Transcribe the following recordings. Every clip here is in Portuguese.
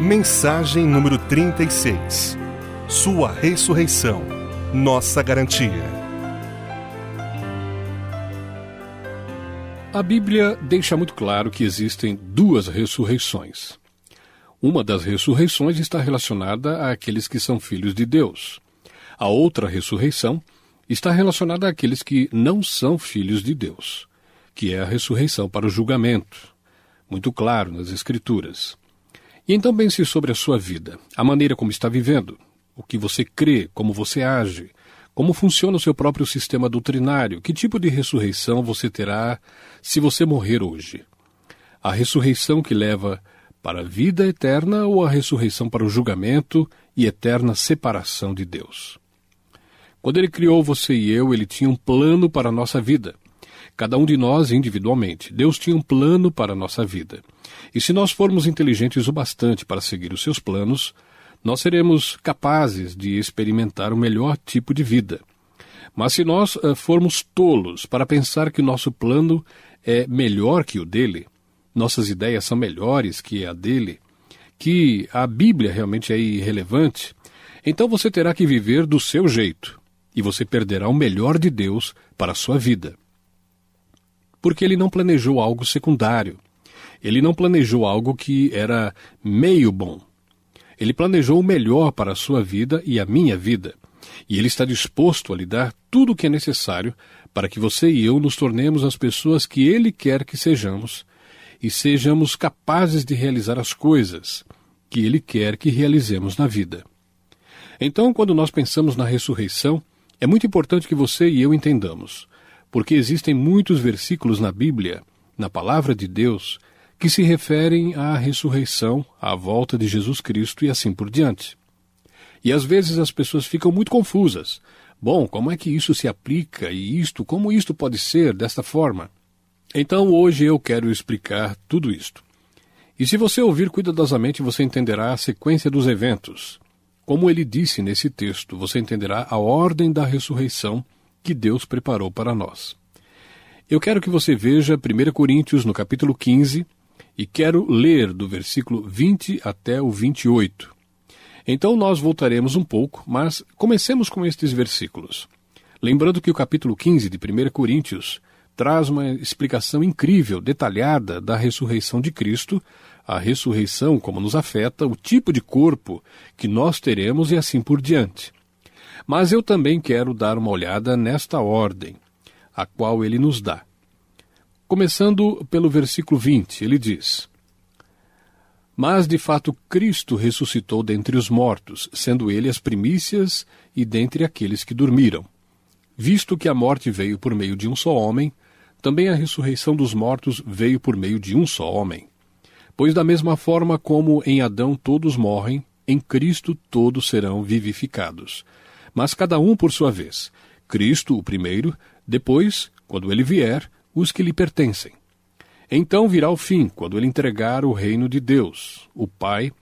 Mensagem número 36. Sua ressurreição. Nossa garantia. A Bíblia deixa muito claro que existem duas ressurreições. Uma das ressurreições está relacionada àqueles que são filhos de Deus. A outra ressurreição está relacionada àqueles que não são filhos de Deus, que é a ressurreição para o julgamento. Muito claro nas Escrituras. E então pense sobre a sua vida, a maneira como está vivendo, o que você crê, como você age, como funciona o seu próprio sistema doutrinário, que tipo de ressurreição você terá se você morrer hoje. A ressurreição que leva para a vida eterna ou a ressurreição para o julgamento e eterna separação de Deus. Quando ele criou você e eu, ele tinha um plano para a nossa vida. Cada um de nós individualmente. Deus tinha um plano para a nossa vida. E se nós formos inteligentes o bastante para seguir os seus planos, nós seremos capazes de experimentar o melhor tipo de vida. Mas se nós uh, formos tolos para pensar que nosso plano é melhor que o dele, nossas ideias são melhores que a dele, que a Bíblia realmente é irrelevante, então você terá que viver do seu jeito e você perderá o melhor de Deus para a sua vida. Porque ele não planejou algo secundário. Ele não planejou algo que era meio bom. Ele planejou o melhor para a sua vida e a minha vida. E ele está disposto a lhe dar tudo o que é necessário para que você e eu nos tornemos as pessoas que ele quer que sejamos e sejamos capazes de realizar as coisas que ele quer que realizemos na vida. Então, quando nós pensamos na ressurreição, é muito importante que você e eu entendamos, porque existem muitos versículos na Bíblia, na palavra de Deus, que se referem à ressurreição, à volta de Jesus Cristo e assim por diante. E às vezes as pessoas ficam muito confusas. Bom, como é que isso se aplica e isto, como isto pode ser desta forma? Então hoje eu quero explicar tudo isto. E se você ouvir cuidadosamente, você entenderá a sequência dos eventos. Como ele disse nesse texto, você entenderá a ordem da ressurreição que Deus preparou para nós. Eu quero que você veja 1 Coríntios no capítulo 15, e quero ler do versículo 20 até o 28. Então nós voltaremos um pouco, mas comecemos com estes versículos. Lembrando que o capítulo 15 de 1 Coríntios traz uma explicação incrível, detalhada da ressurreição de Cristo, a ressurreição, como nos afeta, o tipo de corpo que nós teremos e assim por diante. Mas eu também quero dar uma olhada nesta ordem, a qual ele nos dá. Começando pelo versículo 20, ele diz: Mas de fato Cristo ressuscitou dentre os mortos, sendo ele as primícias e dentre aqueles que dormiram. Visto que a morte veio por meio de um só homem, também a ressurreição dos mortos veio por meio de um só homem. Pois, da mesma forma como em Adão todos morrem, em Cristo todos serão vivificados. Mas cada um por sua vez. Cristo, o primeiro, depois, quando ele vier, os que lhe pertencem. Então virá o fim, quando ele entregar o reino de Deus, o Pai,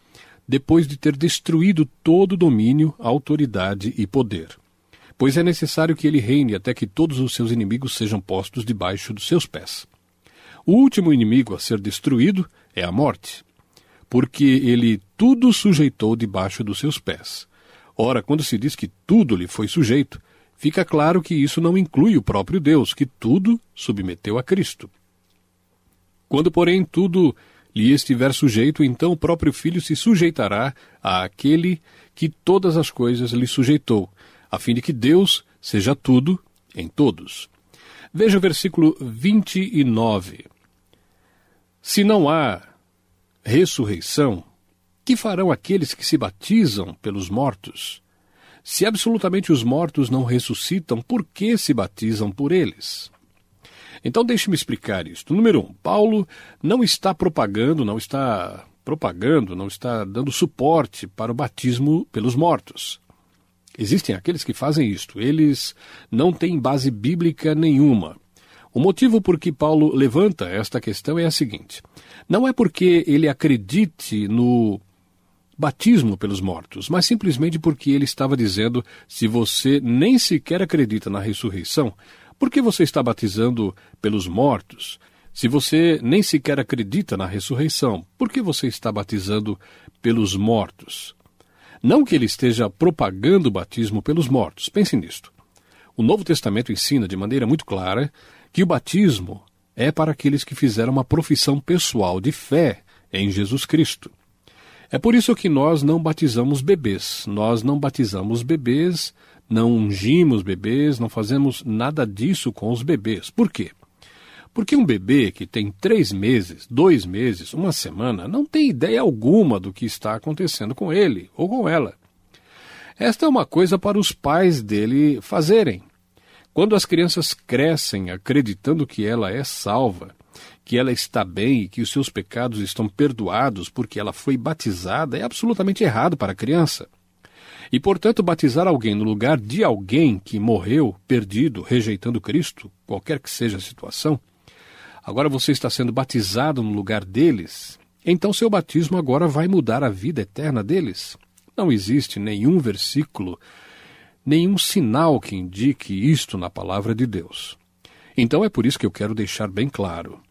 depois de ter destruído todo domínio, autoridade e poder. Pois é necessário que ele reine até que todos os seus inimigos sejam postos debaixo dos seus pés. O último inimigo a ser destruído é a morte, porque ele tudo sujeitou debaixo dos seus pés. Ora, quando se diz que tudo lhe foi sujeito, fica claro que isso não inclui o próprio Deus, que tudo submeteu a Cristo. Quando, porém, tudo lhe estiver sujeito, então o próprio Filho se sujeitará àquele que todas as coisas lhe sujeitou, a fim de que Deus seja tudo em todos. Veja o versículo 29. Se não há ressurreição, que farão aqueles que se batizam pelos mortos? Se absolutamente os mortos não ressuscitam, por que se batizam por eles? Então deixe-me explicar isto. Número um, Paulo não está propagando, não está propagando, não está dando suporte para o batismo pelos mortos. Existem aqueles que fazem isto. Eles não têm base bíblica nenhuma. O motivo por que Paulo levanta esta questão é a seguinte: não é porque ele acredite no batismo pelos mortos, mas simplesmente porque ele estava dizendo: se você nem sequer acredita na ressurreição, por que você está batizando pelos mortos? Se você nem sequer acredita na ressurreição, por que você está batizando pelos mortos? Não que ele esteja propagando o batismo pelos mortos, pense nisto. O Novo Testamento ensina de maneira muito clara que o batismo é para aqueles que fizeram uma profissão pessoal de fé em Jesus Cristo. É por isso que nós não batizamos bebês. Nós não batizamos bebês, não ungimos bebês, não fazemos nada disso com os bebês. Por quê? Porque um bebê que tem três meses, dois meses, uma semana, não tem ideia alguma do que está acontecendo com ele ou com ela. Esta é uma coisa para os pais dele fazerem. Quando as crianças crescem acreditando que ela é salva, que ela está bem e que os seus pecados estão perdoados porque ela foi batizada, é absolutamente errado para a criança. E, portanto, batizar alguém no lugar de alguém que morreu, perdido, rejeitando Cristo, qualquer que seja a situação, agora você está sendo batizado no lugar deles, então seu batismo agora vai mudar a vida eterna deles. Não existe nenhum versículo nenhum sinal que indique isto na palavra de Deus. Então é por isso que eu quero deixar bem claro.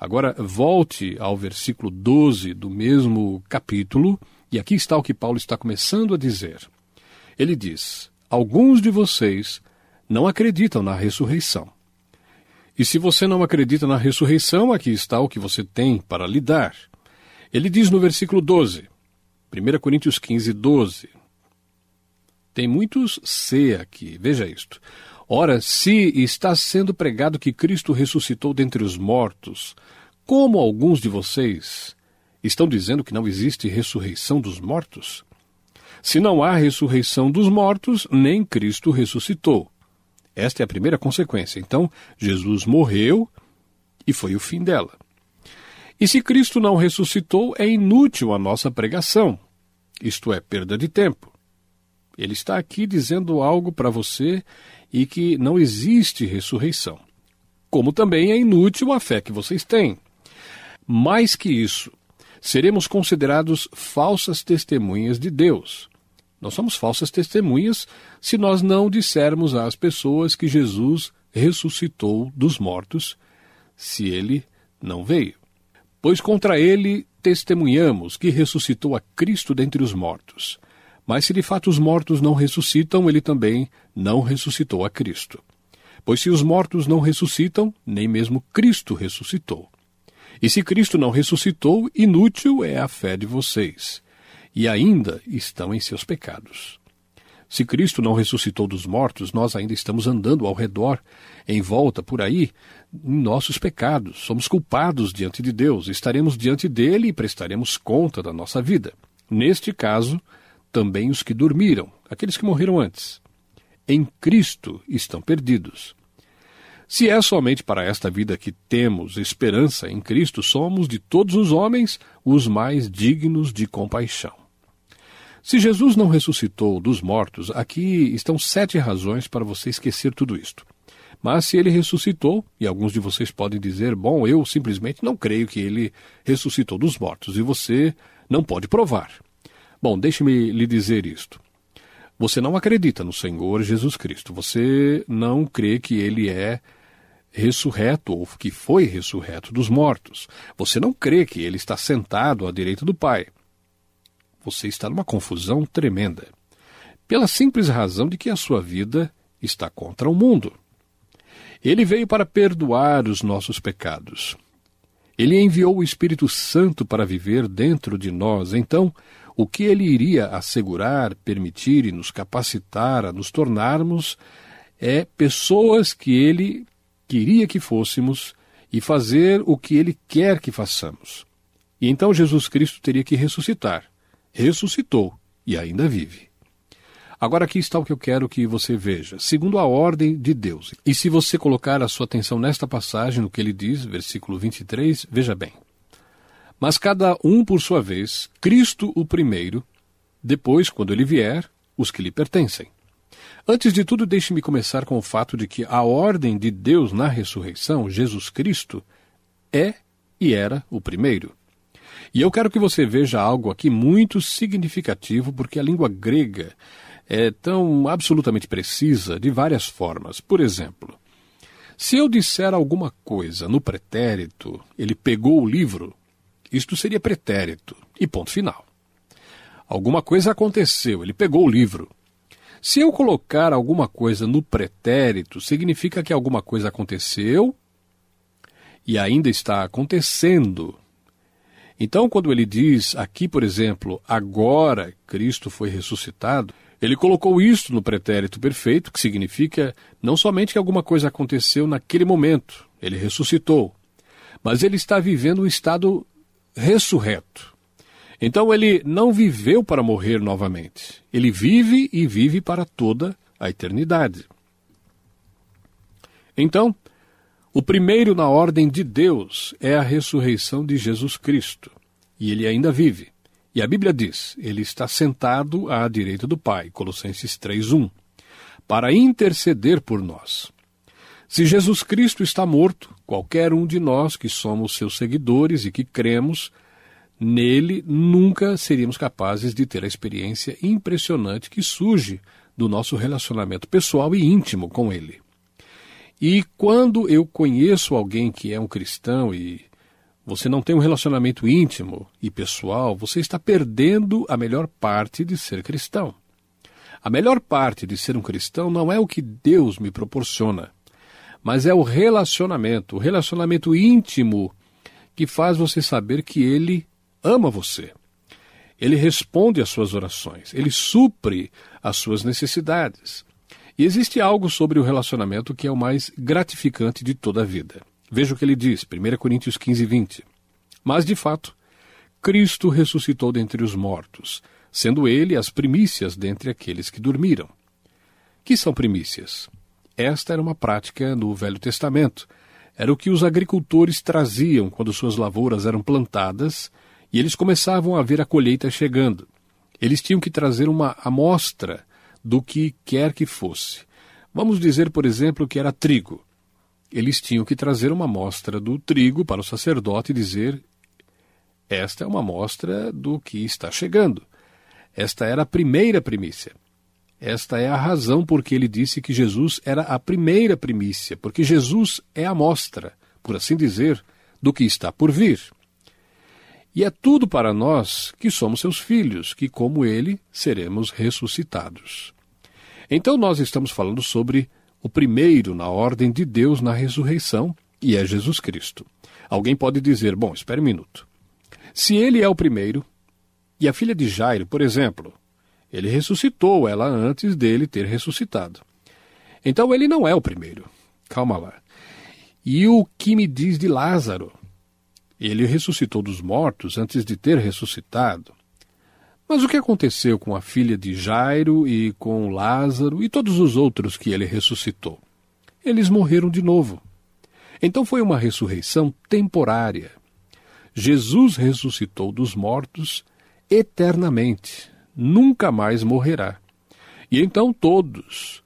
Agora, volte ao versículo 12 do mesmo capítulo, e aqui está o que Paulo está começando a dizer. Ele diz: Alguns de vocês não acreditam na ressurreição. E se você não acredita na ressurreição, aqui está o que você tem para lidar. Ele diz no versículo 12, 1 Coríntios 15, 12: tem muitos C aqui, veja isto. Ora, se está sendo pregado que Cristo ressuscitou dentre os mortos, como alguns de vocês estão dizendo que não existe ressurreição dos mortos? Se não há ressurreição dos mortos, nem Cristo ressuscitou. Esta é a primeira consequência. Então, Jesus morreu e foi o fim dela. E se Cristo não ressuscitou, é inútil a nossa pregação, isto é, perda de tempo. Ele está aqui dizendo algo para você e que não existe ressurreição. Como também é inútil a fé que vocês têm. Mais que isso, seremos considerados falsas testemunhas de Deus. Nós somos falsas testemunhas se nós não dissermos às pessoas que Jesus ressuscitou dos mortos, se ele não veio. Pois contra ele testemunhamos que ressuscitou a Cristo dentre os mortos. Mas se de fato os mortos não ressuscitam, ele também não ressuscitou a Cristo. Pois se os mortos não ressuscitam, nem mesmo Cristo ressuscitou. E se Cristo não ressuscitou, inútil é a fé de vocês, e ainda estão em seus pecados. Se Cristo não ressuscitou dos mortos, nós ainda estamos andando ao redor, em volta, por aí, em nossos pecados. Somos culpados diante de Deus, estaremos diante dele e prestaremos conta da nossa vida. Neste caso, também os que dormiram, aqueles que morreram antes. Em Cristo estão perdidos. Se é somente para esta vida que temos esperança em Cristo, somos de todos os homens os mais dignos de compaixão. Se Jesus não ressuscitou dos mortos, aqui estão sete razões para você esquecer tudo isto. Mas se ele ressuscitou, e alguns de vocês podem dizer, bom, eu simplesmente não creio que ele ressuscitou dos mortos, e você não pode provar. Bom, deixe-me lhe dizer isto. Você não acredita no Senhor Jesus Cristo. Você não crê que ele é ressurreto ou que foi ressurreto dos mortos. Você não crê que ele está sentado à direita do Pai. Você está numa confusão tremenda. Pela simples razão de que a sua vida está contra o mundo. Ele veio para perdoar os nossos pecados. Ele enviou o Espírito Santo para viver dentro de nós. Então, o que ele iria assegurar, permitir e nos capacitar a nos tornarmos é pessoas que ele queria que fôssemos e fazer o que ele quer que façamos. E então Jesus Cristo teria que ressuscitar. Ressuscitou e ainda vive. Agora aqui está o que eu quero que você veja, segundo a ordem de Deus. E se você colocar a sua atenção nesta passagem, no que ele diz, versículo 23, veja bem mas cada um por sua vez, Cristo o primeiro, depois, quando ele vier, os que lhe pertencem. Antes de tudo, deixe-me começar com o fato de que a ordem de Deus na ressurreição, Jesus Cristo, é e era o primeiro. E eu quero que você veja algo aqui muito significativo, porque a língua grega é tão absolutamente precisa de várias formas. Por exemplo, Se eu disser alguma coisa no pretérito, ele pegou o livro, isto seria pretérito, e ponto final. Alguma coisa aconteceu, ele pegou o livro. Se eu colocar alguma coisa no pretérito, significa que alguma coisa aconteceu e ainda está acontecendo. Então, quando ele diz aqui, por exemplo, agora Cristo foi ressuscitado, ele colocou isto no pretérito perfeito, que significa não somente que alguma coisa aconteceu naquele momento, ele ressuscitou, mas ele está vivendo o estado ressurreto. Então ele não viveu para morrer novamente. Ele vive e vive para toda a eternidade. Então, o primeiro na ordem de Deus é a ressurreição de Jesus Cristo. E ele ainda vive. E a Bíblia diz: ele está sentado à direita do Pai, Colossenses 3:1, para interceder por nós. Se Jesus Cristo está morto, qualquer um de nós que somos seus seguidores e que cremos nele, nunca seríamos capazes de ter a experiência impressionante que surge do nosso relacionamento pessoal e íntimo com ele. E quando eu conheço alguém que é um cristão e você não tem um relacionamento íntimo e pessoal, você está perdendo a melhor parte de ser cristão. A melhor parte de ser um cristão não é o que Deus me proporciona, mas é o relacionamento, o relacionamento íntimo que faz você saber que Ele ama você. Ele responde às suas orações, ele supre as suas necessidades. E existe algo sobre o relacionamento que é o mais gratificante de toda a vida. Veja o que ele diz, 1 Coríntios 15, 20. Mas, de fato, Cristo ressuscitou dentre os mortos, sendo ele as primícias dentre aqueles que dormiram. Que são primícias? Esta era uma prática no Velho Testamento. Era o que os agricultores traziam quando suas lavouras eram plantadas e eles começavam a ver a colheita chegando. Eles tinham que trazer uma amostra do que quer que fosse. Vamos dizer, por exemplo, que era trigo eles tinham que trazer uma amostra do trigo para o sacerdote e dizer: Esta é uma amostra do que está chegando. Esta era a primeira primícia. Esta é a razão por que ele disse que Jesus era a primeira primícia, porque Jesus é a amostra, por assim dizer, do que está por vir. E é tudo para nós que somos seus filhos, que, como ele, seremos ressuscitados. Então, nós estamos falando sobre o primeiro na ordem de Deus na ressurreição, e é Jesus Cristo. Alguém pode dizer: bom, espere um minuto. Se ele é o primeiro, e a filha de Jairo, por exemplo, ele ressuscitou ela antes dele ter ressuscitado. Então ele não é o primeiro. Calma lá. E o que me diz de Lázaro? Ele ressuscitou dos mortos antes de ter ressuscitado. Mas o que aconteceu com a filha de Jairo e com Lázaro e todos os outros que ele ressuscitou? Eles morreram de novo. Então foi uma ressurreição temporária. Jesus ressuscitou dos mortos eternamente, nunca mais morrerá. E então todos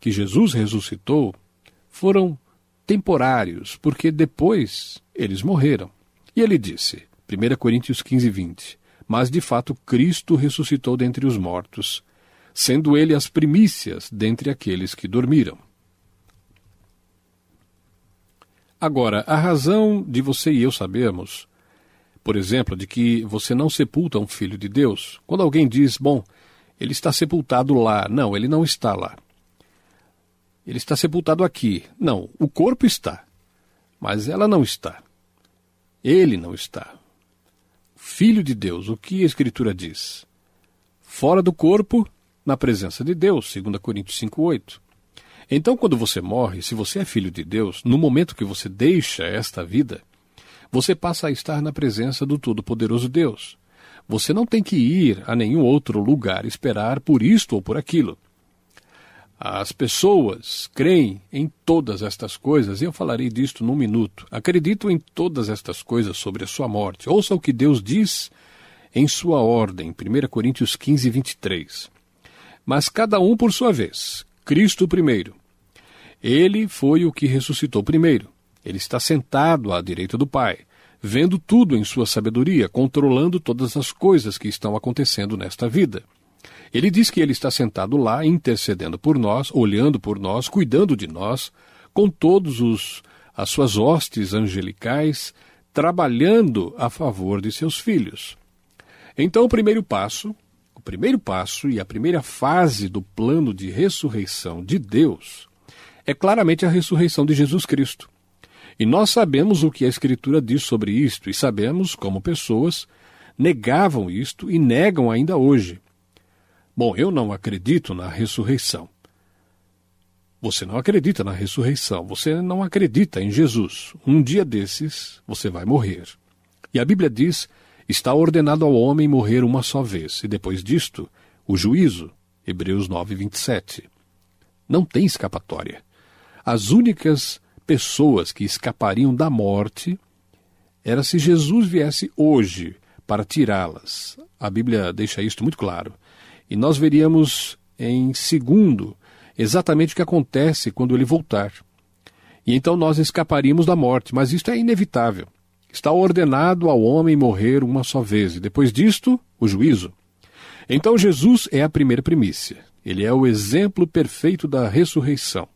que Jesus ressuscitou foram temporários, porque depois eles morreram. E ele disse, 1 Coríntios 15, 20: mas de fato Cristo ressuscitou dentre os mortos, sendo ele as primícias dentre aqueles que dormiram. Agora, a razão de você e eu sabermos, por exemplo, de que você não sepulta um filho de Deus, quando alguém diz, bom, ele está sepultado lá. Não, ele não está lá. Ele está sepultado aqui. Não, o corpo está, mas ela não está. Ele não está. Filho de Deus, o que a Escritura diz? Fora do corpo, na presença de Deus, 2 Coríntios 5,8. Então, quando você morre, se você é filho de Deus, no momento que você deixa esta vida, você passa a estar na presença do Todo-Poderoso Deus. Você não tem que ir a nenhum outro lugar esperar por isto ou por aquilo. As pessoas creem em todas estas coisas, e eu falarei disto num minuto. Acredito em todas estas coisas sobre a sua morte. Ouça o que Deus diz em sua ordem, 1 Coríntios 15, 23. Mas cada um por sua vez. Cristo primeiro. Ele foi o que ressuscitou primeiro. Ele está sentado à direita do Pai, vendo tudo em sua sabedoria, controlando todas as coisas que estão acontecendo nesta vida. Ele diz que ele está sentado lá, intercedendo por nós, olhando por nós, cuidando de nós, com todos os as suas hostes angelicais trabalhando a favor de seus filhos. Então, o primeiro passo, o primeiro passo e a primeira fase do plano de ressurreição de Deus é claramente a ressurreição de Jesus Cristo. E nós sabemos o que a Escritura diz sobre isto e sabemos como pessoas negavam isto e negam ainda hoje. Bom, eu não acredito na ressurreição. Você não acredita na ressurreição, você não acredita em Jesus. Um dia desses, você vai morrer. E a Bíblia diz: está ordenado ao homem morrer uma só vez, e depois disto, o juízo. Hebreus 9, 27. Não tem escapatória. As únicas pessoas que escapariam da morte era se Jesus viesse hoje para tirá-las. A Bíblia deixa isto muito claro. E nós veríamos em segundo exatamente o que acontece quando ele voltar. E então nós escaparíamos da morte, mas isto é inevitável. Está ordenado ao homem morrer uma só vez, e depois disto, o juízo. Então Jesus é a primeira primícia. Ele é o exemplo perfeito da ressurreição.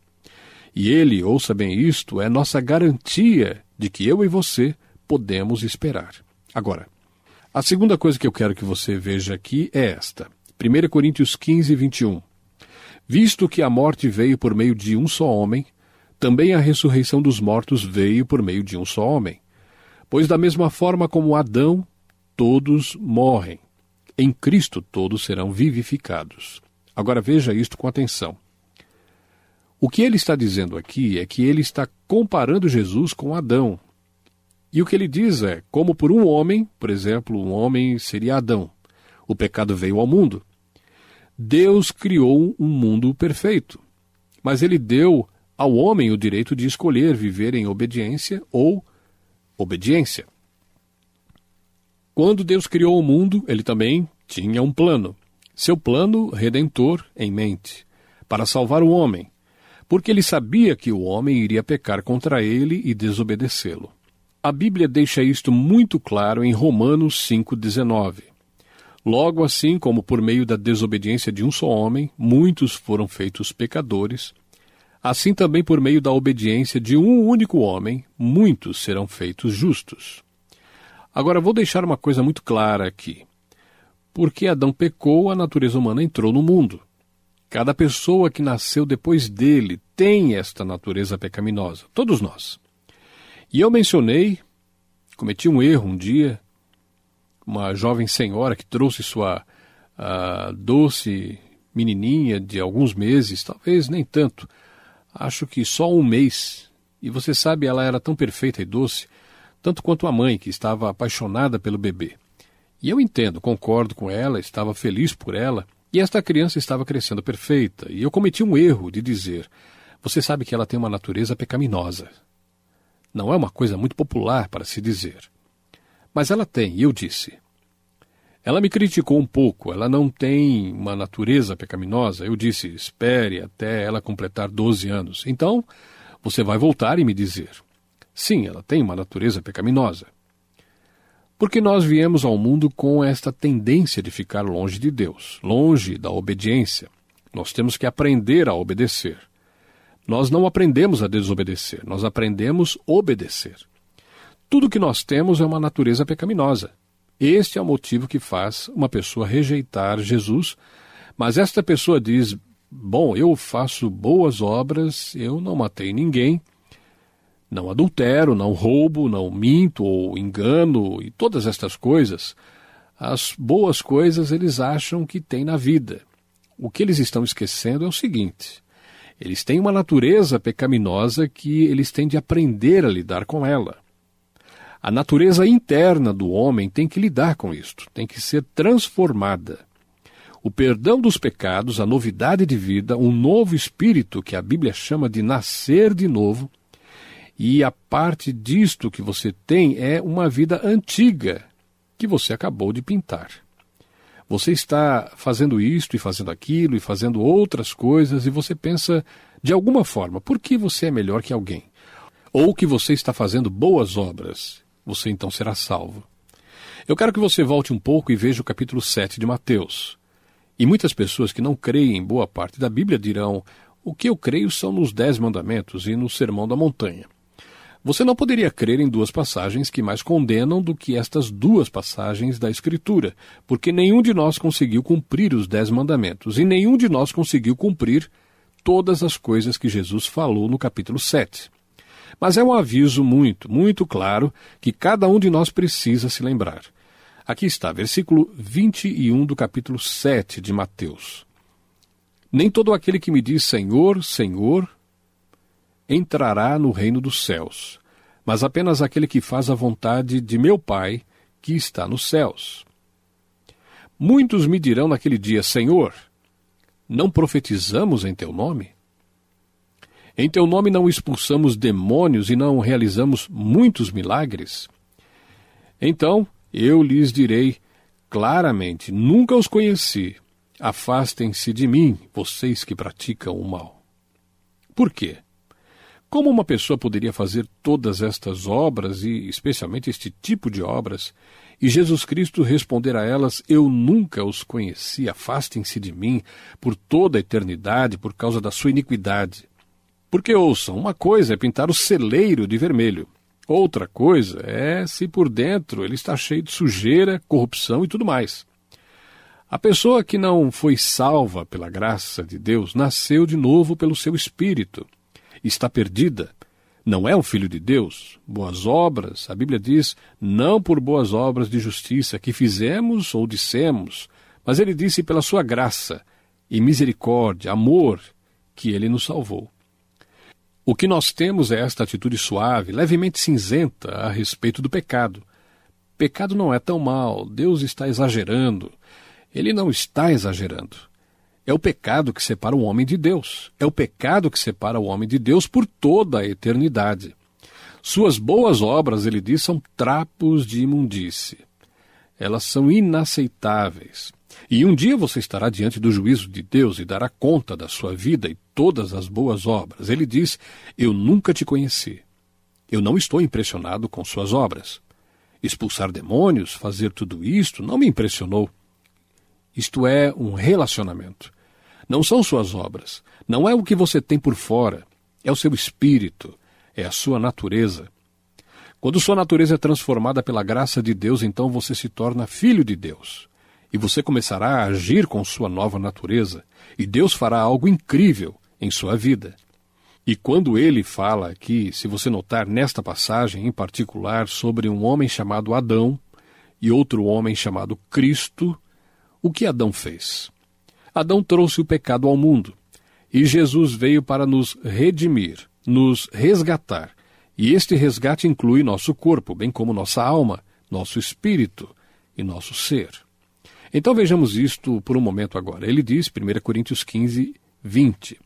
E ele, ouça bem isto, é nossa garantia de que eu e você podemos esperar. Agora, a segunda coisa que eu quero que você veja aqui é esta. 1 Coríntios 15, 21. Visto que a morte veio por meio de um só homem, também a ressurreição dos mortos veio por meio de um só homem. Pois, da mesma forma como Adão, todos morrem. Em Cristo todos serão vivificados. Agora veja isto com atenção. O que ele está dizendo aqui é que ele está comparando Jesus com Adão. E o que ele diz é: como por um homem, por exemplo, um homem seria Adão, o pecado veio ao mundo. Deus criou um mundo perfeito, mas ele deu ao homem o direito de escolher viver em obediência ou obediência. Quando Deus criou o mundo, ele também tinha um plano, seu plano redentor em mente, para salvar o homem, porque ele sabia que o homem iria pecar contra ele e desobedecê-lo. A Bíblia deixa isto muito claro em Romanos 5,19. Logo assim como por meio da desobediência de um só homem, muitos foram feitos pecadores, assim também por meio da obediência de um único homem, muitos serão feitos justos. Agora vou deixar uma coisa muito clara aqui. Porque Adão pecou, a natureza humana entrou no mundo. Cada pessoa que nasceu depois dele tem esta natureza pecaminosa, todos nós. E eu mencionei, cometi um erro um dia, uma jovem senhora que trouxe sua uh, doce menininha de alguns meses, talvez nem tanto, acho que só um mês. E você sabe, ela era tão perfeita e doce, tanto quanto a mãe, que estava apaixonada pelo bebê. E eu entendo, concordo com ela, estava feliz por ela, e esta criança estava crescendo perfeita. E eu cometi um erro de dizer: você sabe que ela tem uma natureza pecaminosa. Não é uma coisa muito popular para se dizer. Mas ela tem, e eu disse. Ela me criticou um pouco, ela não tem uma natureza pecaminosa. Eu disse, espere até ela completar 12 anos. Então, você vai voltar e me dizer: sim, ela tem uma natureza pecaminosa. Porque nós viemos ao mundo com esta tendência de ficar longe de Deus, longe da obediência. Nós temos que aprender a obedecer. Nós não aprendemos a desobedecer, nós aprendemos a obedecer. Tudo que nós temos é uma natureza pecaminosa. Este é o motivo que faz uma pessoa rejeitar Jesus, mas esta pessoa diz: Bom, eu faço boas obras, eu não matei ninguém, não adultero, não roubo, não minto ou engano e todas estas coisas. As boas coisas eles acham que têm na vida. O que eles estão esquecendo é o seguinte: eles têm uma natureza pecaminosa que eles têm de aprender a lidar com ela. A natureza interna do homem tem que lidar com isto, tem que ser transformada. O perdão dos pecados, a novidade de vida, um novo espírito que a Bíblia chama de nascer de novo, e a parte disto que você tem é uma vida antiga que você acabou de pintar. Você está fazendo isto e fazendo aquilo e fazendo outras coisas e você pensa de alguma forma, por que você é melhor que alguém? Ou que você está fazendo boas obras você então será salvo. Eu quero que você volte um pouco e veja o capítulo 7 de Mateus. E muitas pessoas que não creem em boa parte da Bíblia dirão: O que eu creio são nos Dez Mandamentos e no Sermão da Montanha. Você não poderia crer em duas passagens que mais condenam do que estas duas passagens da Escritura, porque nenhum de nós conseguiu cumprir os Dez Mandamentos e nenhum de nós conseguiu cumprir todas as coisas que Jesus falou no capítulo 7. Mas é um aviso muito, muito claro que cada um de nós precisa se lembrar. Aqui está, versículo 21 do capítulo 7 de Mateus. Nem todo aquele que me diz Senhor, Senhor, entrará no reino dos céus, mas apenas aquele que faz a vontade de meu Pai que está nos céus. Muitos me dirão naquele dia: Senhor, não profetizamos em teu nome? Em teu nome não expulsamos demônios e não realizamos muitos milagres? Então eu lhes direi claramente: nunca os conheci. Afastem-se de mim, vocês que praticam o mal. Por quê? Como uma pessoa poderia fazer todas estas obras, e especialmente este tipo de obras, e Jesus Cristo responder a elas: Eu nunca os conheci, afastem-se de mim por toda a eternidade por causa da sua iniquidade? Porque ouçam, uma coisa é pintar o celeiro de vermelho, outra coisa é se por dentro ele está cheio de sujeira, corrupção e tudo mais. A pessoa que não foi salva pela graça de Deus nasceu de novo pelo seu espírito está perdida. Não é um filho de Deus. Boas obras, a Bíblia diz, não por boas obras de justiça que fizemos ou dissemos, mas ele disse pela sua graça e misericórdia, amor, que ele nos salvou. O que nós temos é esta atitude suave, levemente cinzenta a respeito do pecado. Pecado não é tão mal, Deus está exagerando. Ele não está exagerando. É o pecado que separa o homem de Deus. É o pecado que separa o homem de Deus por toda a eternidade. Suas boas obras, ele diz, são trapos de imundície. Elas são inaceitáveis. E um dia você estará diante do juízo de Deus e dará conta da sua vida e todas as boas obras. Ele diz: Eu nunca te conheci. Eu não estou impressionado com suas obras. Expulsar demônios, fazer tudo isto, não me impressionou. Isto é um relacionamento. Não são suas obras, não é o que você tem por fora, é o seu espírito, é a sua natureza. Quando sua natureza é transformada pela graça de Deus, então você se torna filho de Deus. E você começará a agir com sua nova natureza, e Deus fará algo incrível em sua vida. E quando ele fala aqui, se você notar nesta passagem em particular, sobre um homem chamado Adão e outro homem chamado Cristo, o que Adão fez? Adão trouxe o pecado ao mundo e Jesus veio para nos redimir, nos resgatar. E este resgate inclui nosso corpo, bem como nossa alma, nosso espírito e nosso ser. Então vejamos isto por um momento agora. Ele diz, 1 Coríntios 15, 20.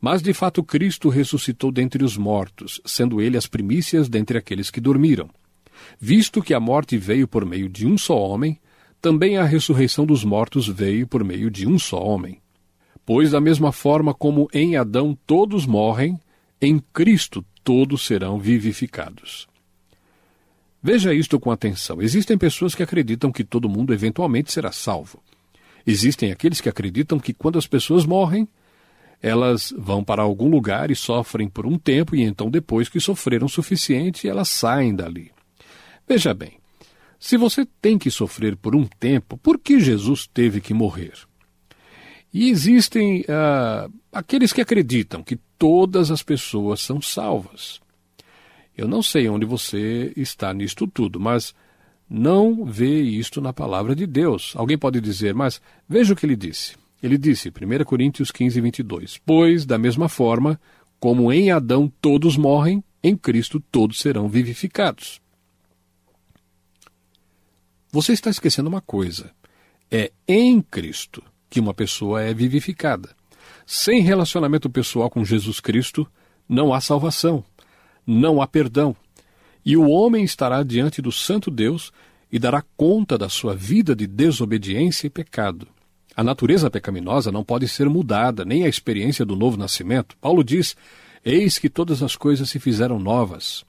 Mas de fato Cristo ressuscitou dentre os mortos, sendo ele as primícias dentre aqueles que dormiram. Visto que a morte veio por meio de um só homem, também a ressurreição dos mortos veio por meio de um só homem. Pois, da mesma forma como em Adão todos morrem, em Cristo todos serão vivificados. Veja isto com atenção. Existem pessoas que acreditam que todo mundo eventualmente será salvo. Existem aqueles que acreditam que quando as pessoas morrem, elas vão para algum lugar e sofrem por um tempo, e então, depois que sofreram o suficiente, elas saem dali. Veja bem, se você tem que sofrer por um tempo, por que Jesus teve que morrer? E existem uh, aqueles que acreditam que todas as pessoas são salvas. Eu não sei onde você está nisto tudo, mas não vê isto na palavra de Deus. Alguém pode dizer, mas veja o que ele disse. Ele disse, 1 Coríntios 15, 22, Pois, da mesma forma, como em Adão todos morrem, em Cristo todos serão vivificados. Você está esquecendo uma coisa: é em Cristo que uma pessoa é vivificada. Sem relacionamento pessoal com Jesus Cristo, não há salvação, não há perdão. E o homem estará diante do Santo Deus e dará conta da sua vida de desobediência e pecado. A natureza pecaminosa não pode ser mudada, nem a experiência do novo nascimento. Paulo diz: Eis que todas as coisas se fizeram novas.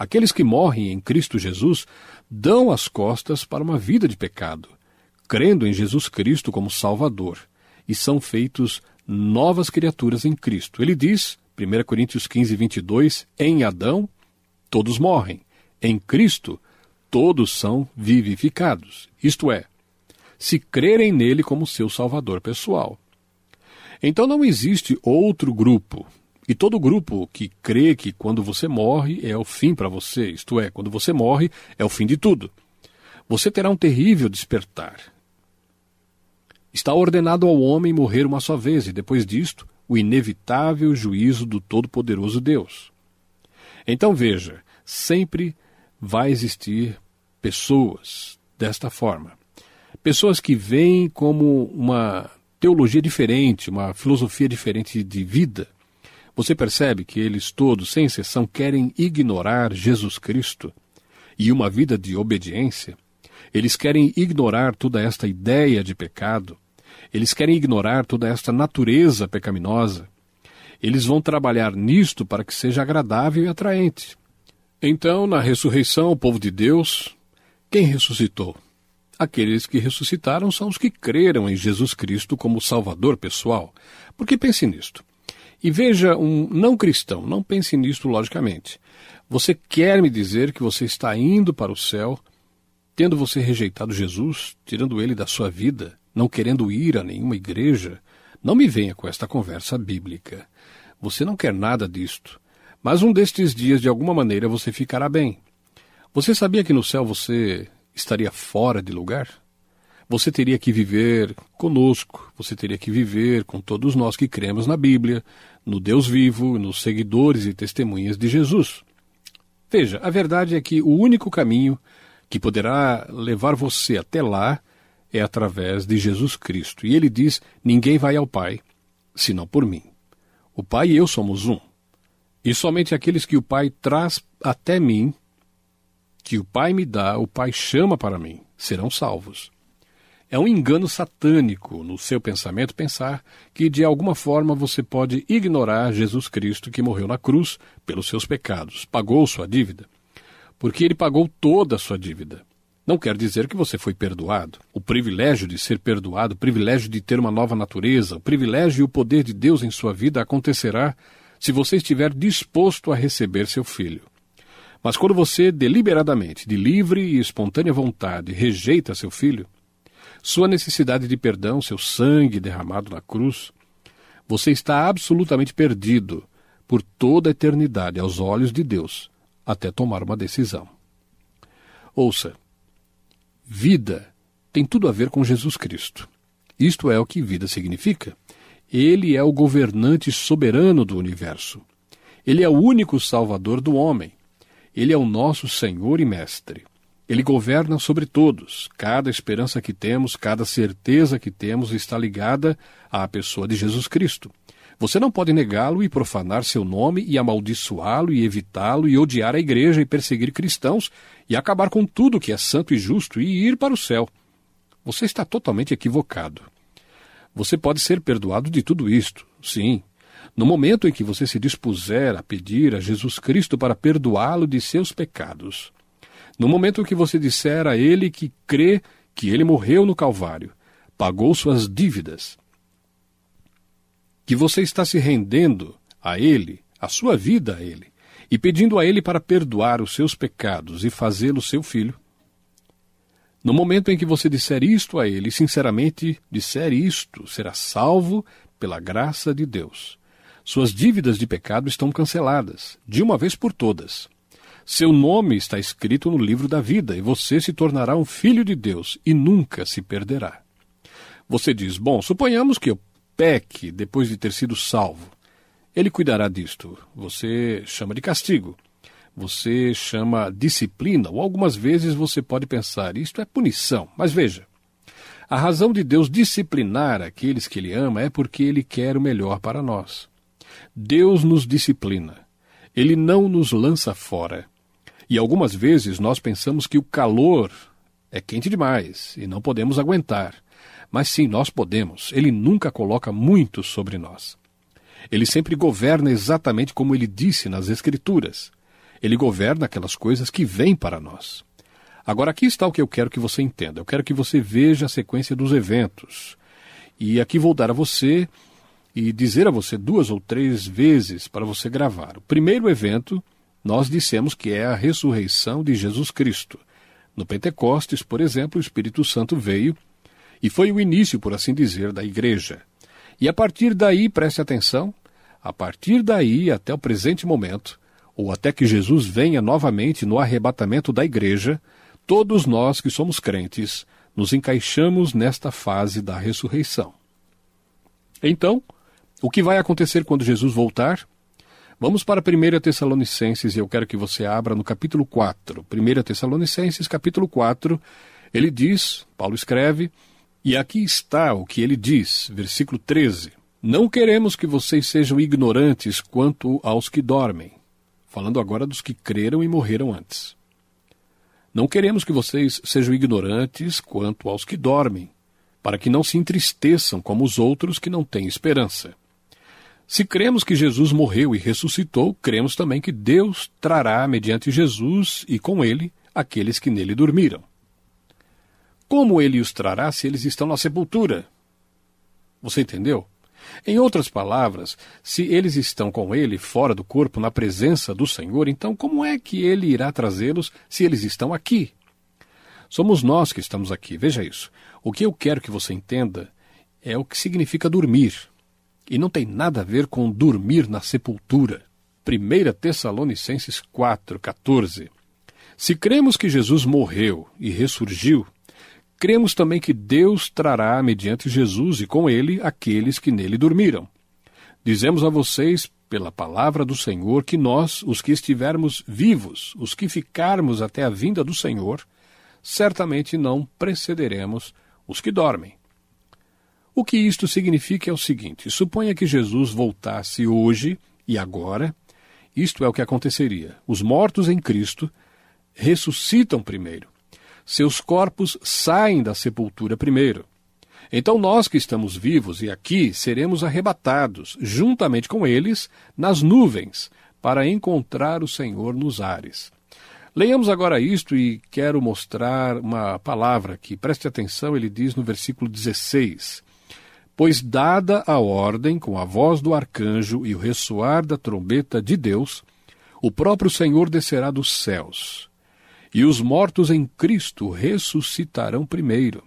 Aqueles que morrem em Cristo Jesus dão as costas para uma vida de pecado, crendo em Jesus Cristo como Salvador, e são feitos novas criaturas em Cristo. Ele diz, 1 Coríntios 15, 22, em Adão todos morrem, em Cristo todos são vivificados. Isto é, se crerem nele como seu salvador pessoal. Então não existe outro grupo. E todo grupo que crê que quando você morre é o fim para você, isto é, quando você morre é o fim de tudo. Você terá um terrível despertar. Está ordenado ao homem morrer uma só vez e depois disto, o inevitável juízo do Todo-Poderoso Deus. Então veja, sempre vai existir pessoas desta forma. Pessoas que veem como uma teologia diferente, uma filosofia diferente de vida. Você percebe que eles todos, sem exceção, querem ignorar Jesus Cristo e uma vida de obediência. Eles querem ignorar toda esta ideia de pecado. Eles querem ignorar toda esta natureza pecaminosa. Eles vão trabalhar nisto para que seja agradável e atraente. Então, na ressurreição, o povo de Deus, quem ressuscitou? Aqueles que ressuscitaram são os que creram em Jesus Cristo como Salvador pessoal. Porque pense nisto. E veja um não cristão, não pense nisto logicamente. Você quer me dizer que você está indo para o céu, tendo você rejeitado Jesus, tirando ele da sua vida, não querendo ir a nenhuma igreja? Não me venha com esta conversa bíblica. Você não quer nada disto. Mas um destes dias, de alguma maneira, você ficará bem. Você sabia que no céu você estaria fora de lugar? Você teria que viver conosco, você teria que viver com todos nós que cremos na Bíblia, no Deus vivo, nos seguidores e testemunhas de Jesus. Veja, a verdade é que o único caminho que poderá levar você até lá é através de Jesus Cristo. E ele diz: Ninguém vai ao Pai senão por mim. O Pai e eu somos um. E somente aqueles que o Pai traz até mim que o Pai me dá, o Pai chama para mim, serão salvos. É um engano satânico no seu pensamento pensar que de alguma forma você pode ignorar Jesus Cristo que morreu na cruz pelos seus pecados, pagou sua dívida. Porque ele pagou toda a sua dívida. Não quer dizer que você foi perdoado. O privilégio de ser perdoado, o privilégio de ter uma nova natureza, o privilégio e o poder de Deus em sua vida acontecerá se você estiver disposto a receber seu filho. Mas quando você deliberadamente, de livre e espontânea vontade, rejeita seu filho, sua necessidade de perdão, seu sangue derramado na cruz, você está absolutamente perdido por toda a eternidade aos olhos de Deus, até tomar uma decisão. Ouça, vida tem tudo a ver com Jesus Cristo. Isto é o que vida significa. Ele é o governante soberano do universo. Ele é o único salvador do homem. Ele é o nosso Senhor e Mestre. Ele governa sobre todos. Cada esperança que temos, cada certeza que temos está ligada à pessoa de Jesus Cristo. Você não pode negá-lo e profanar seu nome e amaldiçoá-lo e evitá-lo e odiar a igreja e perseguir cristãos e acabar com tudo que é santo e justo e ir para o céu. Você está totalmente equivocado. Você pode ser perdoado de tudo isto, sim, no momento em que você se dispuser a pedir a Jesus Cristo para perdoá-lo de seus pecados, no momento que você disser a Ele que crê que Ele morreu no Calvário, pagou suas dívidas, que você está se rendendo a Ele, a sua vida a Ele, e pedindo a Ele para perdoar os seus pecados e fazê-lo seu filho, no momento em que você disser isto a Ele, sinceramente disser isto, será salvo pela graça de Deus. Suas dívidas de pecado estão canceladas, de uma vez por todas. Seu nome está escrito no livro da vida e você se tornará um filho de Deus e nunca se perderá. Você diz: Bom, suponhamos que eu peque depois de ter sido salvo. Ele cuidará disto. Você chama de castigo. Você chama disciplina, ou algumas vezes você pode pensar: isto é punição. Mas veja, a razão de Deus disciplinar aqueles que Ele ama é porque Ele quer o melhor para nós. Deus nos disciplina. Ele não nos lança fora. E algumas vezes nós pensamos que o calor é quente demais e não podemos aguentar. Mas sim, nós podemos. Ele nunca coloca muito sobre nós. Ele sempre governa exatamente como ele disse nas Escrituras. Ele governa aquelas coisas que vêm para nós. Agora, aqui está o que eu quero que você entenda. Eu quero que você veja a sequência dos eventos. E aqui vou dar a você e dizer a você duas ou três vezes para você gravar. O primeiro evento, nós dissemos que é a ressurreição de Jesus Cristo. No Pentecostes, por exemplo, o Espírito Santo veio e foi o início, por assim dizer, da igreja. E a partir daí, preste atenção, a partir daí até o presente momento, ou até que Jesus venha novamente no arrebatamento da igreja, todos nós que somos crentes nos encaixamos nesta fase da ressurreição. Então, o que vai acontecer quando Jesus voltar? Vamos para 1 Tessalonicenses e eu quero que você abra no capítulo 4. 1 Tessalonicenses, capítulo 4, ele diz, Paulo escreve, e aqui está o que ele diz, versículo 13: Não queremos que vocês sejam ignorantes quanto aos que dormem. Falando agora dos que creram e morreram antes. Não queremos que vocês sejam ignorantes quanto aos que dormem, para que não se entristeçam como os outros que não têm esperança. Se cremos que Jesus morreu e ressuscitou, cremos também que Deus trará, mediante Jesus e com ele, aqueles que nele dormiram. Como ele os trará se eles estão na sepultura? Você entendeu? Em outras palavras, se eles estão com ele fora do corpo, na presença do Senhor, então como é que ele irá trazê-los se eles estão aqui? Somos nós que estamos aqui, veja isso. O que eu quero que você entenda é o que significa dormir e não tem nada a ver com dormir na sepultura. 1 Tessalonicenses 4,14 Se cremos que Jesus morreu e ressurgiu, cremos também que Deus trará mediante Jesus e com ele aqueles que nele dormiram. Dizemos a vocês, pela palavra do Senhor, que nós, os que estivermos vivos, os que ficarmos até a vinda do Senhor, certamente não precederemos os que dormem. O que isto significa é o seguinte: suponha que Jesus voltasse hoje e agora, isto é o que aconteceria. Os mortos em Cristo ressuscitam primeiro. Seus corpos saem da sepultura primeiro. Então nós que estamos vivos e aqui seremos arrebatados, juntamente com eles, nas nuvens, para encontrar o Senhor nos ares. Leiamos agora isto e quero mostrar uma palavra que, preste atenção, ele diz no versículo 16: Pois, dada a ordem com a voz do arcanjo e o ressoar da trombeta de Deus, o próprio Senhor descerá dos céus, e os mortos em Cristo ressuscitarão primeiro.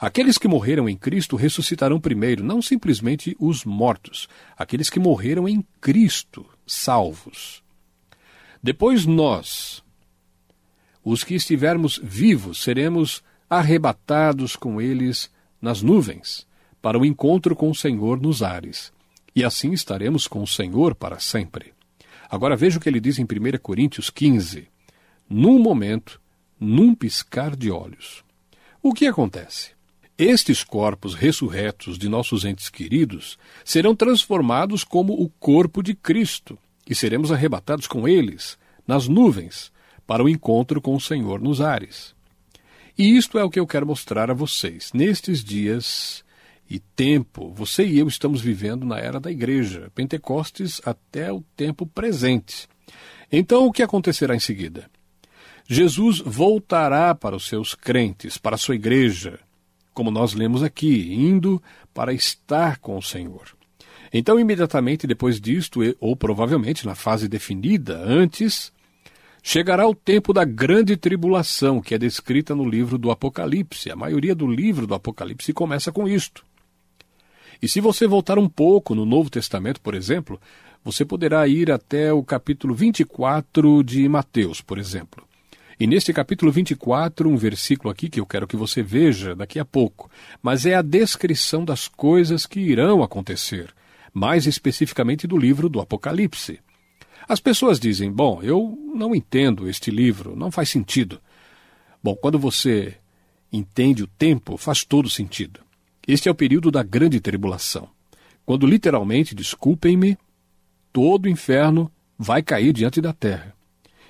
Aqueles que morreram em Cristo ressuscitarão primeiro, não simplesmente os mortos, aqueles que morreram em Cristo, salvos. Depois nós, os que estivermos vivos, seremos arrebatados com eles nas nuvens para o encontro com o Senhor nos ares. E assim estaremos com o Senhor para sempre. Agora veja o que ele diz em 1 Coríntios 15. Num momento, num piscar de olhos. O que acontece? Estes corpos ressurretos de nossos entes queridos serão transformados como o corpo de Cristo, e seremos arrebatados com eles, nas nuvens, para o encontro com o Senhor nos ares. E isto é o que eu quero mostrar a vocês. Nestes dias e tempo, você e eu estamos vivendo na era da igreja, Pentecostes até o tempo presente. Então, o que acontecerá em seguida? Jesus voltará para os seus crentes, para a sua igreja, como nós lemos aqui, indo para estar com o Senhor. Então, imediatamente depois disto, ou provavelmente na fase definida antes, chegará o tempo da grande tribulação, que é descrita no livro do Apocalipse. A maioria do livro do Apocalipse começa com isto. E se você voltar um pouco no Novo Testamento, por exemplo, você poderá ir até o capítulo 24 de Mateus, por exemplo. E neste capítulo 24, um versículo aqui que eu quero que você veja daqui a pouco, mas é a descrição das coisas que irão acontecer, mais especificamente do livro do Apocalipse. As pessoas dizem: Bom, eu não entendo este livro, não faz sentido. Bom, quando você entende o tempo, faz todo sentido. Este é o período da grande tribulação, quando literalmente, desculpem-me, todo o inferno vai cair diante da terra.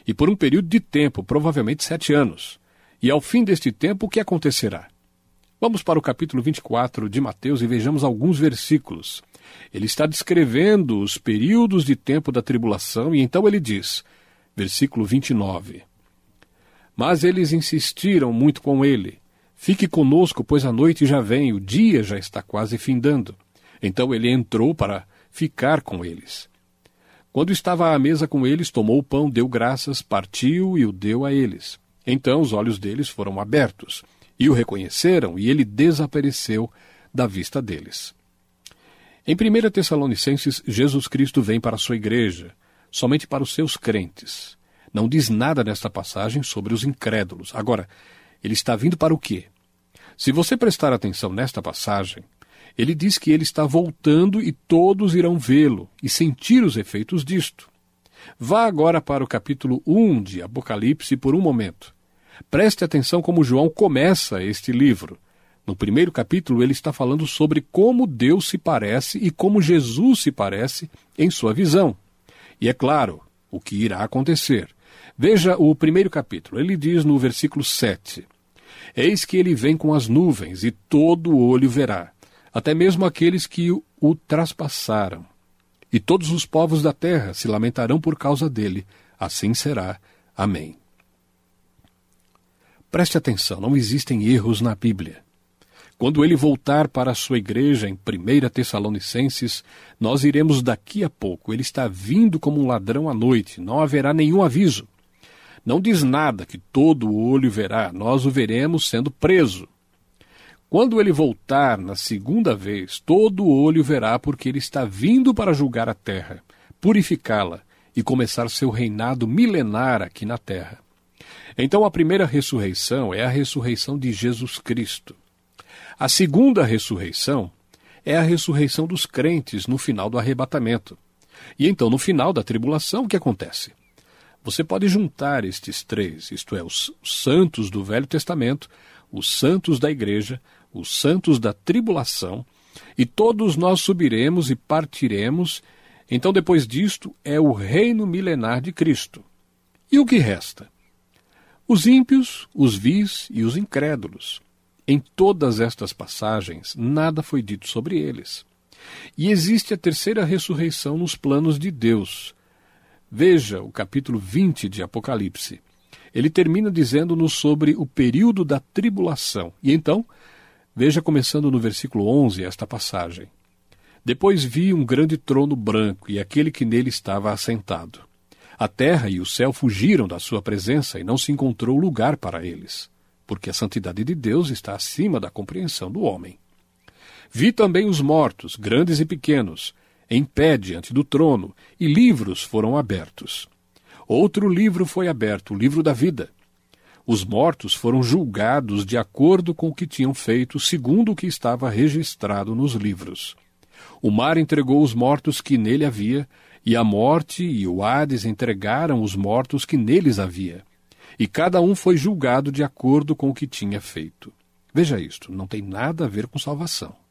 E por um período de tempo, provavelmente sete anos. E ao fim deste tempo, o que acontecerá? Vamos para o capítulo 24 de Mateus e vejamos alguns versículos. Ele está descrevendo os períodos de tempo da tribulação e então ele diz, versículo 29. Mas eles insistiram muito com ele Fique conosco, pois a noite já vem, o dia já está quase findando. Então ele entrou para ficar com eles. Quando estava à mesa com eles, tomou o pão, deu graças, partiu e o deu a eles. Então os olhos deles foram abertos e o reconheceram, e ele desapareceu da vista deles. Em 1 Tessalonicenses, Jesus Cristo vem para a sua igreja, somente para os seus crentes. Não diz nada nesta passagem sobre os incrédulos. Agora, ele está vindo para o quê? Se você prestar atenção nesta passagem, ele diz que ele está voltando e todos irão vê-lo e sentir os efeitos disto. Vá agora para o capítulo 1 de Apocalipse por um momento. Preste atenção como João começa este livro. No primeiro capítulo, ele está falando sobre como Deus se parece e como Jesus se parece em sua visão. E é claro, o que irá acontecer. Veja o primeiro capítulo. Ele diz no versículo 7: Eis que ele vem com as nuvens, e todo olho verá, até mesmo aqueles que o traspassaram. E todos os povos da terra se lamentarão por causa dele. Assim será. Amém. Preste atenção, não existem erros na Bíblia. Quando ele voltar para a sua igreja em 1 Tessalonicenses, nós iremos daqui a pouco. Ele está vindo como um ladrão à noite, não haverá nenhum aviso. Não diz nada que todo o olho verá, nós o veremos sendo preso. Quando ele voltar na segunda vez, todo o olho verá, porque ele está vindo para julgar a terra, purificá-la e começar seu reinado milenar aqui na terra. Então, a primeira ressurreição é a ressurreição de Jesus Cristo. A segunda ressurreição é a ressurreição dos crentes no final do arrebatamento. E então, no final da tribulação, o que acontece? Você pode juntar estes três, isto é, os santos do Velho Testamento, os santos da igreja, os santos da tribulação, e todos nós subiremos e partiremos. Então, depois disto, é o reino milenar de Cristo. E o que resta? Os ímpios, os vis e os incrédulos. Em todas estas passagens, nada foi dito sobre eles. E existe a terceira ressurreição nos planos de Deus, Veja o capítulo 20 de Apocalipse. Ele termina dizendo-nos sobre o período da tribulação. E então, veja começando no versículo 11 esta passagem. Depois vi um grande trono branco e aquele que nele estava assentado. A terra e o céu fugiram da sua presença e não se encontrou lugar para eles, porque a santidade de Deus está acima da compreensão do homem. Vi também os mortos, grandes e pequenos, em pé diante do trono, e livros foram abertos. Outro livro foi aberto, o livro da vida. Os mortos foram julgados de acordo com o que tinham feito, segundo o que estava registrado nos livros. O mar entregou os mortos que nele havia, e a morte e o Hades entregaram os mortos que neles havia. E cada um foi julgado de acordo com o que tinha feito. Veja isto, não tem nada a ver com salvação.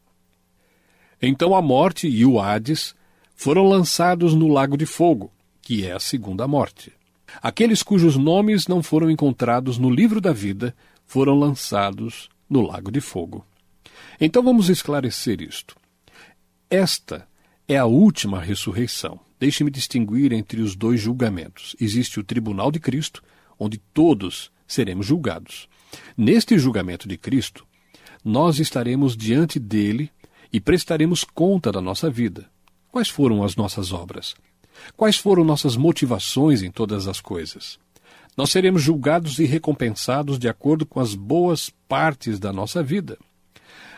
Então a morte e o Hades foram lançados no lago de fogo, que é a segunda morte. Aqueles cujos nomes não foram encontrados no livro da vida foram lançados no lago de fogo. Então vamos esclarecer isto. Esta é a última ressurreição. Deixe-me distinguir entre os dois julgamentos. Existe o tribunal de Cristo, onde todos seremos julgados. Neste julgamento de Cristo, nós estaremos diante dele e prestaremos conta da nossa vida. Quais foram as nossas obras? Quais foram nossas motivações em todas as coisas? Nós seremos julgados e recompensados de acordo com as boas partes da nossa vida.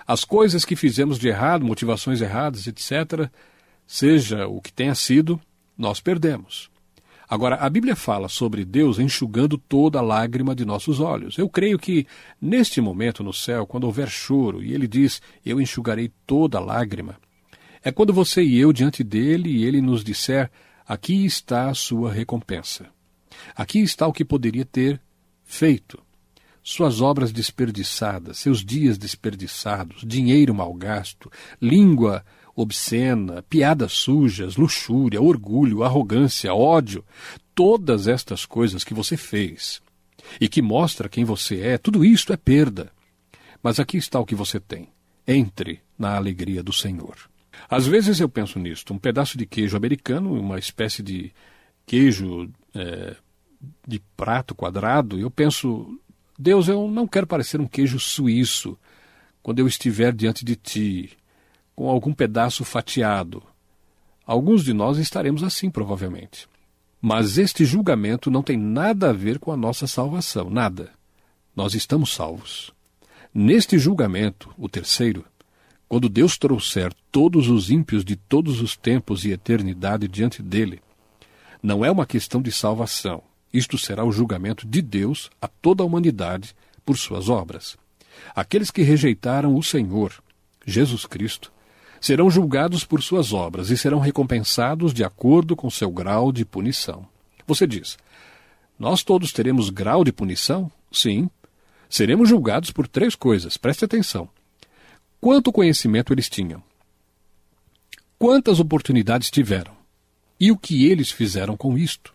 As coisas que fizemos de errado, motivações erradas, etc., seja o que tenha sido, nós perdemos. Agora, a Bíblia fala sobre Deus enxugando toda a lágrima de nossos olhos. Eu creio que, neste momento no céu, quando houver choro, e ele diz: Eu enxugarei toda a lágrima, é quando você e eu diante dele e ele nos disser: Aqui está a sua recompensa. Aqui está o que poderia ter feito. Suas obras desperdiçadas, seus dias desperdiçados, dinheiro mal gasto, língua obscena, piadas sujas, luxúria, orgulho, arrogância, ódio, todas estas coisas que você fez e que mostra quem você é, tudo isto é perda. Mas aqui está o que você tem. Entre na alegria do Senhor. Às vezes eu penso nisto, um pedaço de queijo americano, uma espécie de queijo é, de prato quadrado, eu penso, Deus, eu não quero parecer um queijo suíço quando eu estiver diante de ti, com algum pedaço fatiado. Alguns de nós estaremos assim, provavelmente. Mas este julgamento não tem nada a ver com a nossa salvação, nada. Nós estamos salvos. Neste julgamento, o terceiro, quando Deus trouxer todos os ímpios de todos os tempos e eternidade diante dele, não é uma questão de salvação. Isto será o julgamento de Deus a toda a humanidade por suas obras. Aqueles que rejeitaram o Senhor, Jesus Cristo, serão julgados por suas obras e serão recompensados de acordo com seu grau de punição. Você diz: Nós todos teremos grau de punição? Sim. Seremos julgados por três coisas, preste atenção. Quanto conhecimento eles tinham? Quantas oportunidades tiveram? E o que eles fizeram com isto?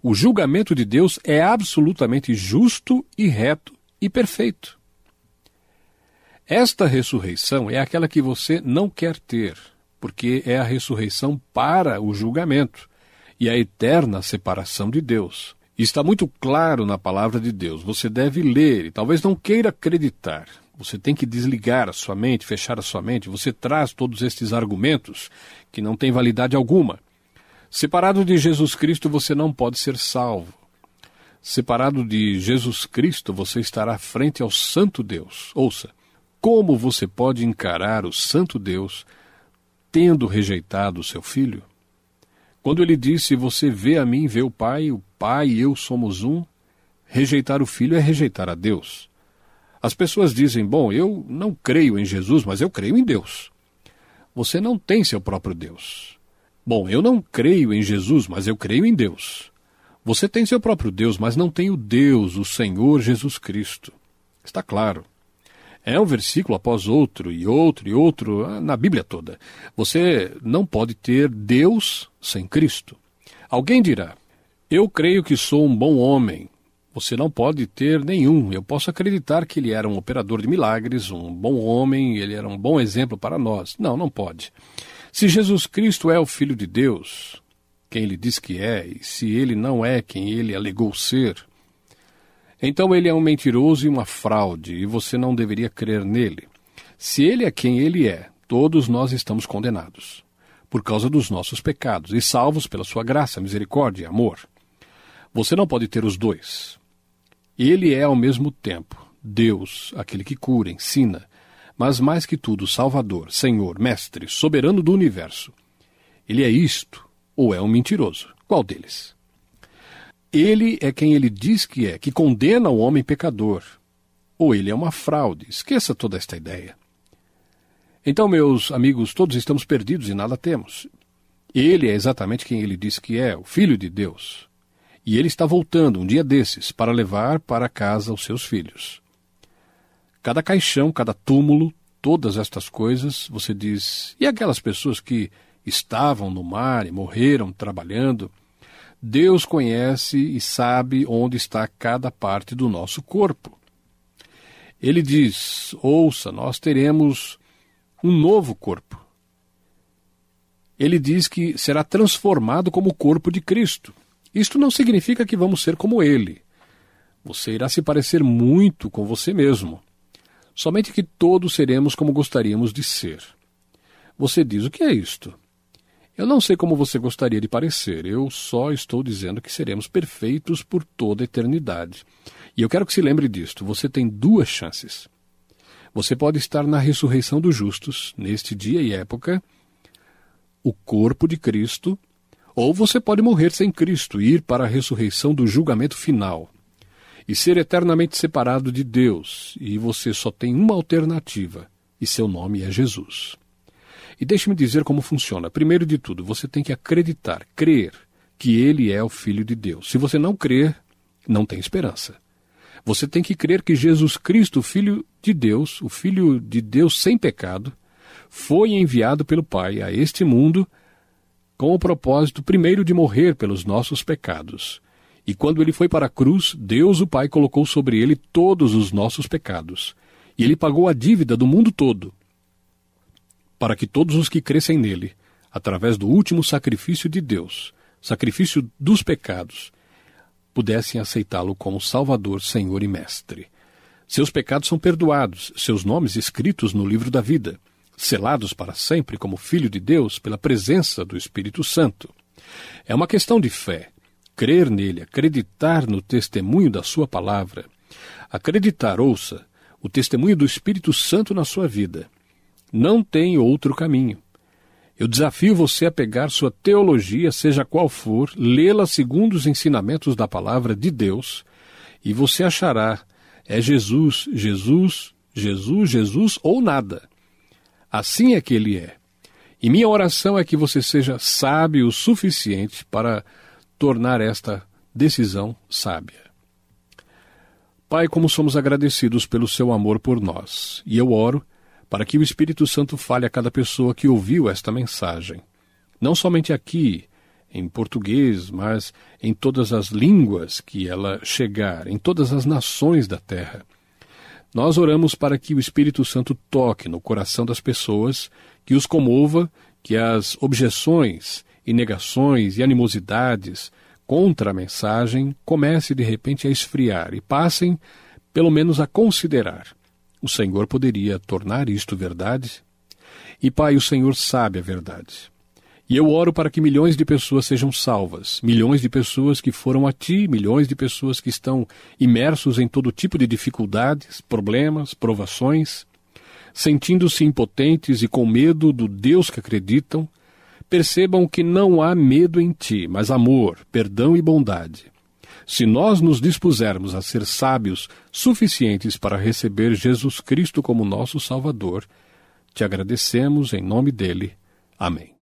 O julgamento de Deus é absolutamente justo e reto e perfeito. Esta ressurreição é aquela que você não quer ter, porque é a ressurreição para o julgamento e a eterna separação de Deus. Está muito claro na palavra de Deus. Você deve ler e talvez não queira acreditar. Você tem que desligar a sua mente, fechar a sua mente. Você traz todos estes argumentos que não têm validade alguma. Separado de Jesus Cristo, você não pode ser salvo. Separado de Jesus Cristo, você estará frente ao Santo Deus. Ouça, como você pode encarar o Santo Deus tendo rejeitado o seu filho? Quando ele disse: Você vê a mim, vê o Pai, o Pai e eu somos um, rejeitar o filho é rejeitar a Deus. As pessoas dizem: Bom, eu não creio em Jesus, mas eu creio em Deus. Você não tem seu próprio Deus. Bom, eu não creio em Jesus, mas eu creio em Deus. Você tem seu próprio Deus, mas não tem o Deus, o Senhor Jesus Cristo. Está claro. É um versículo após outro, e outro, e outro, ah, na Bíblia toda. Você não pode ter Deus sem Cristo. Alguém dirá: Eu creio que sou um bom homem. Você não pode ter nenhum. Eu posso acreditar que ele era um operador de milagres, um bom homem, ele era um bom exemplo para nós. Não, não pode. Se Jesus Cristo é o Filho de Deus, quem ele diz que é, e se ele não é quem ele alegou ser, então ele é um mentiroso e uma fraude, e você não deveria crer nele. Se ele é quem ele é, todos nós estamos condenados, por causa dos nossos pecados, e salvos pela sua graça, misericórdia e amor. Você não pode ter os dois. Ele é ao mesmo tempo Deus, aquele que cura, ensina, mas mais que tudo, Salvador, Senhor, Mestre, soberano do universo. Ele é isto ou é um mentiroso? Qual deles? Ele é quem ele diz que é, que condena o homem pecador. Ou ele é uma fraude. Esqueça toda esta ideia. Então, meus amigos, todos estamos perdidos e nada temos. Ele é exatamente quem ele diz que é, o Filho de Deus. E ele está voltando um dia desses para levar para casa os seus filhos. Cada caixão, cada túmulo, todas estas coisas, você diz, e aquelas pessoas que estavam no mar e morreram trabalhando? Deus conhece e sabe onde está cada parte do nosso corpo. Ele diz: ouça, nós teremos um novo corpo. Ele diz que será transformado como o corpo de Cristo. Isto não significa que vamos ser como ele. Você irá se parecer muito com você mesmo. Somente que todos seremos como gostaríamos de ser. Você diz: o que é isto? Eu não sei como você gostaria de parecer, eu só estou dizendo que seremos perfeitos por toda a eternidade. E eu quero que se lembre disto: você tem duas chances. Você pode estar na ressurreição dos justos, neste dia e época, o corpo de Cristo, ou você pode morrer sem Cristo e ir para a ressurreição do julgamento final e ser eternamente separado de Deus, e você só tem uma alternativa, e seu nome é Jesus. E deixe-me dizer como funciona. Primeiro de tudo, você tem que acreditar, crer que ele é o Filho de Deus. Se você não crer, não tem esperança. Você tem que crer que Jesus Cristo, o Filho de Deus, o Filho de Deus sem pecado, foi enviado pelo Pai a este mundo com o propósito, primeiro, de morrer pelos nossos pecados. E quando ele foi para a cruz, Deus, o Pai, colocou sobre ele todos os nossos pecados. E ele pagou a dívida do mundo todo para que todos os que crescem nele, através do último sacrifício de Deus, sacrifício dos pecados, pudessem aceitá-lo como Salvador, Senhor e Mestre. Seus pecados são perdoados, seus nomes escritos no livro da vida. selados para sempre como filho de Deus pela presença do Espírito Santo. É uma questão de fé. Crer nele, acreditar no testemunho da sua palavra. Acreditar, ouça, o testemunho do Espírito Santo na sua vida. Não tem outro caminho. Eu desafio você a pegar sua teologia, seja qual for, lê-la segundo os ensinamentos da palavra de Deus, e você achará é Jesus, Jesus, Jesus, Jesus ou nada. Assim é que ele é. E minha oração é que você seja sábio o suficiente para tornar esta decisão sábia. Pai, como somos agradecidos pelo seu amor por nós, e eu oro para que o Espírito Santo fale a cada pessoa que ouviu esta mensagem. Não somente aqui, em português, mas em todas as línguas que ela chegar, em todas as nações da terra. Nós oramos para que o Espírito Santo toque no coração das pessoas, que os comova, que as objeções e negações e animosidades contra a mensagem comece de repente a esfriar e passem, pelo menos, a considerar o Senhor poderia tornar isto verdade? E, Pai, o Senhor sabe a verdade. E eu oro para que milhões de pessoas sejam salvas, milhões de pessoas que foram a Ti, milhões de pessoas que estão imersos em todo tipo de dificuldades, problemas, provações, sentindo-se impotentes e com medo do Deus que acreditam, percebam que não há medo em Ti, mas amor, perdão e bondade. Se nós nos dispusermos a ser sábios suficientes para receber Jesus Cristo como nosso Salvador, te agradecemos em nome dele. Amém.